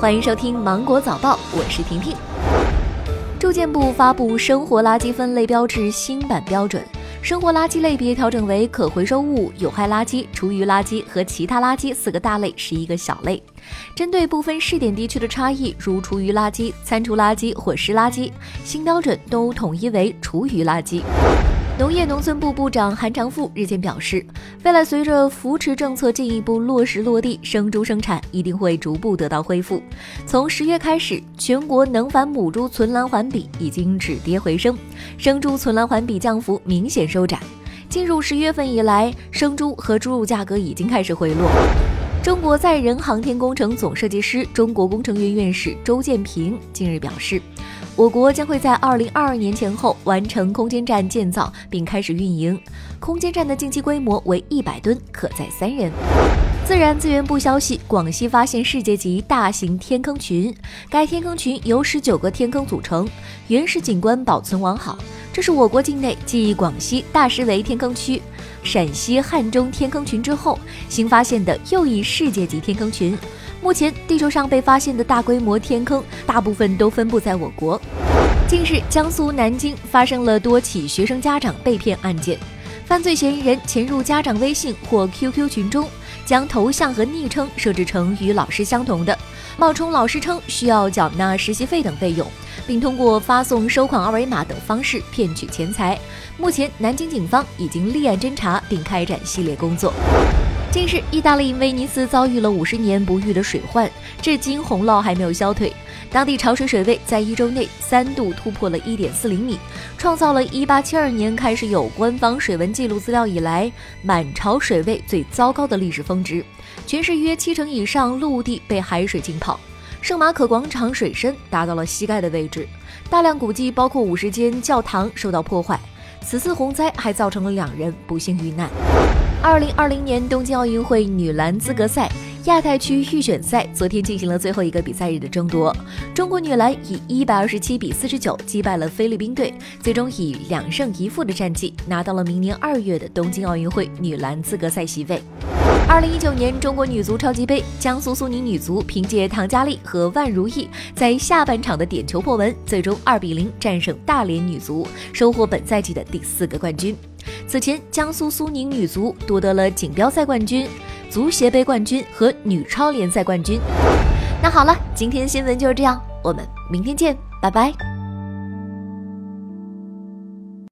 欢迎收听《芒果早报》，我是婷婷。住建部发布生活垃圾分类标志新版标准，生活垃圾类别调整为可回收物、有害垃圾、厨余垃圾和其他垃圾四个大类，十一个小类。针对部分试点地区的差异，如厨余垃圾、餐厨垃圾或湿垃圾，新标准都统一为厨余垃圾。农业农村部部长韩长赋日前表示，未来随着扶持政策进一步落实落地，生猪生产一定会逐步得到恢复。从十月开始，全国能繁母猪存栏环比已经止跌回升，生猪存栏环比降幅明显收窄。进入十月份以来，生猪和猪肉价格已经开始回落。中国载人航天工程总设计师、中国工程院院士周建平近日表示。我国将会在二零二二年前后完成空间站建造并开始运营。空间站的近期规模为一百吨，可载三人。自然资源部消息，广西发现世界级大型天坑群，该天坑群由十九个天坑组成，原始景观保存完好。这是我国境内继广西大石围天坑区、陕西汉中天坑群之后新发现的又一世界级天坑群。目前，地球上被发现的大规模天坑，大部分都分布在我国。近日，江苏南京发生了多起学生家长被骗案件，犯罪嫌疑人潜入家长微信或 QQ 群中，将头像和昵称设置成与老师相同的，冒充老师称需要缴纳实习费等费用，并通过发送收款二维码等方式骗取钱财。目前，南京警方已经立案侦查并开展系列工作。近日，意大利威尼斯遭遇了五十年不遇的水患，至今洪涝还没有消退。当地潮水水位在一周内三度突破了一点四厘米，创造了一八七二年开始有官方水文记录资料以来满潮水位最糟糕的历史峰值。全市约七成以上陆地被海水浸泡，圣马可广场水深达到了膝盖的位置，大量古迹包括五十间教堂受到破坏。此次洪灾还造成了两人不幸遇难。二零二零年东京奥运会女篮资格赛亚太区预选赛昨天进行了最后一个比赛日的争夺，中国女篮以一百二十七比四十九击败了菲律宾队，最终以两胜一负的战绩拿到了明年二月的东京奥运会女篮资格赛席位。二零一九年中国女足超级杯，江苏苏宁女足凭借唐佳丽和万如意在下半场的点球破门，最终二比零战胜大连女足，收获本赛季的第四个冠军。此前，江苏苏宁女足夺得了锦标赛冠军、足协杯冠军和女超联赛冠军。那好了，今天新闻就是这样，我们明天见，拜拜。